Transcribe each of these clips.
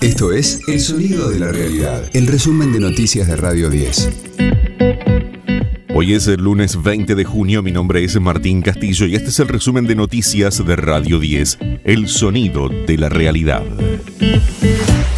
Esto es El Sonido de la Realidad, el resumen de noticias de Radio 10. Hoy es el lunes 20 de junio, mi nombre es Martín Castillo y este es el resumen de noticias de Radio 10, El Sonido de la Realidad.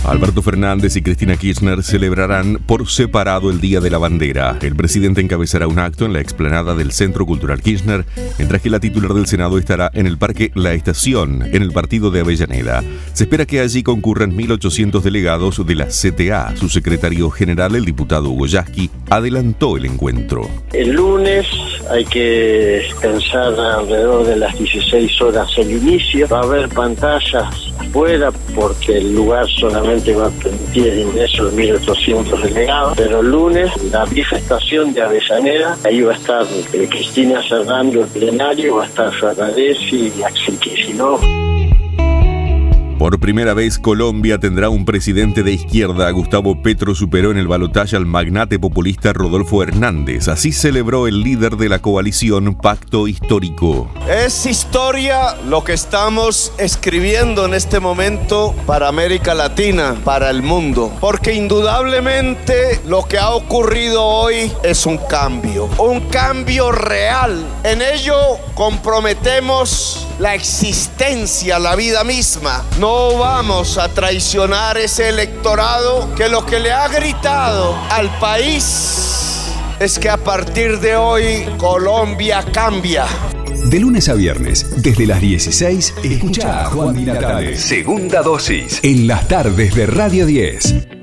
Alberto Fernández y Cristina Kirchner celebrarán por separado el Día de la Bandera. El presidente encabezará un acto en la explanada del Centro Cultural Kirchner, mientras que la titular del Senado estará en el Parque La Estación, en el partido de Avellaneda. Se espera que allí concurran 1.800 delegados de la CTA. Su secretario general, el diputado Hugo Yasky, adelantó el encuentro. El lunes hay que pensar alrededor de las 16 horas el inicio. Va a haber pantallas afuera porque el lugar solamente va a permitir el ingreso de 1.800 delegados, pero el lunes la vieja estación de Avellaneda, ahí va a estar eh, Cristina cerrando el plenario, va a estar Ferraresi y Axel Kicillof. Por primera vez, Colombia tendrá un presidente de izquierda. Gustavo Petro superó en el balotaje al magnate populista Rodolfo Hernández. Así celebró el líder de la coalición Pacto Histórico. Es historia lo que estamos escribiendo en este momento para América Latina, para el mundo. Porque indudablemente lo que ha ocurrido hoy es un cambio. Un cambio real. En ello comprometemos la existencia, la vida misma. No vamos a traicionar ese electorado que lo que le ha gritado al país es que a partir de hoy Colombia cambia. De lunes a viernes, desde las 16, escucha a Juan Di Natale. Segunda dosis. En las tardes de Radio 10.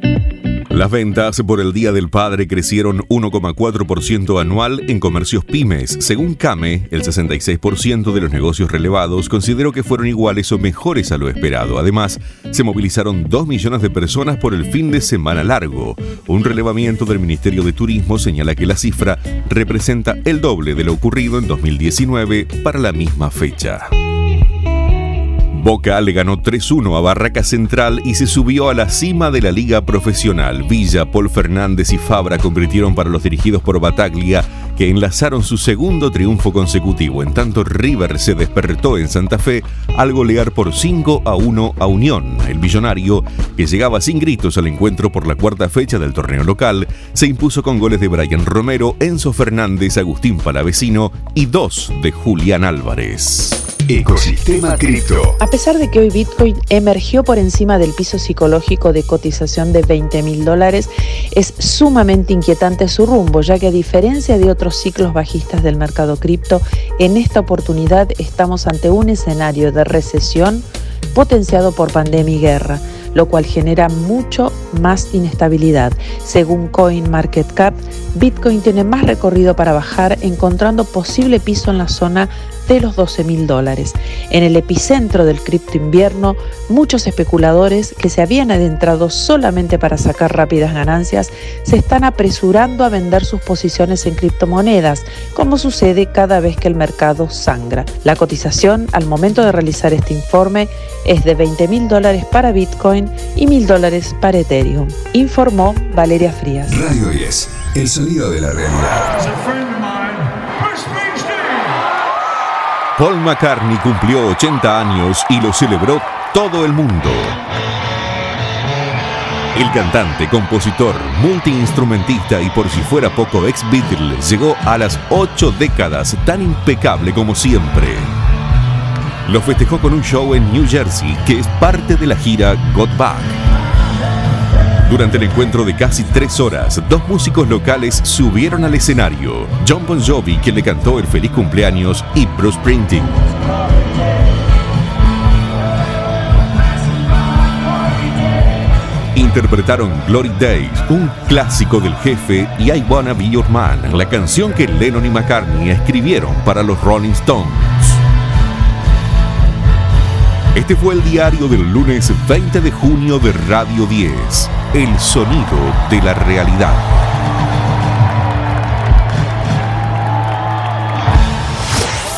Las ventas por el Día del Padre crecieron 1,4% anual en comercios pymes. Según CAME, el 66% de los negocios relevados consideró que fueron iguales o mejores a lo esperado. Además, se movilizaron 2 millones de personas por el fin de semana largo. Un relevamiento del Ministerio de Turismo señala que la cifra representa el doble de lo ocurrido en 2019 para la misma fecha. Boca le ganó 3-1 a Barraca Central y se subió a la cima de la liga profesional. Villa, Paul Fernández y Fabra convirtieron para los dirigidos por Bataglia, que enlazaron su segundo triunfo consecutivo. En tanto, River se despertó en Santa Fe al golear por 5 a 1 a Unión. El billonario, que llegaba sin gritos al encuentro por la cuarta fecha del torneo local, se impuso con goles de Brian Romero, Enzo Fernández, Agustín Palavecino y dos de Julián Álvarez. Ecosistema Cripto. A pesar de que hoy Bitcoin emergió por encima del piso psicológico de cotización de 20 mil dólares, es sumamente inquietante su rumbo, ya que a diferencia de otros ciclos bajistas del mercado cripto, en esta oportunidad estamos ante un escenario de recesión potenciado por pandemia y guerra lo cual genera mucho más inestabilidad. Según CoinMarketCap, Bitcoin tiene más recorrido para bajar, encontrando posible piso en la zona de los 12 mil dólares. En el epicentro del cripto invierno, muchos especuladores que se habían adentrado solamente para sacar rápidas ganancias se están apresurando a vender sus posiciones en criptomonedas, como sucede cada vez que el mercado sangra. La cotización al momento de realizar este informe es de 20 mil dólares para Bitcoin y mil dólares para Ethereum, informó Valeria Frías. Radio 10, el sonido de la realidad. Paul McCartney cumplió 80 años y lo celebró todo el mundo. El cantante, compositor, multiinstrumentista y por si fuera poco ex Beatle llegó a las ocho décadas tan impecable como siempre. Lo festejó con un show en New Jersey que es parte de la gira Got Back. Durante el encuentro de casi tres horas, dos músicos locales subieron al escenario. John Bon Jovi, quien le cantó el feliz cumpleaños, y Bruce Springsteen. Interpretaron Glory Days, un clásico del jefe, y I Wanna Be Your Man, la canción que Lennon y McCartney escribieron para los Rolling Stones. Este fue el diario del lunes 20 de junio de Radio 10 el sonido de la realidad.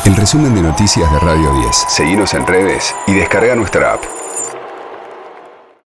El resumen de noticias de Radio 10. Seguimos en redes y descarga nuestra app.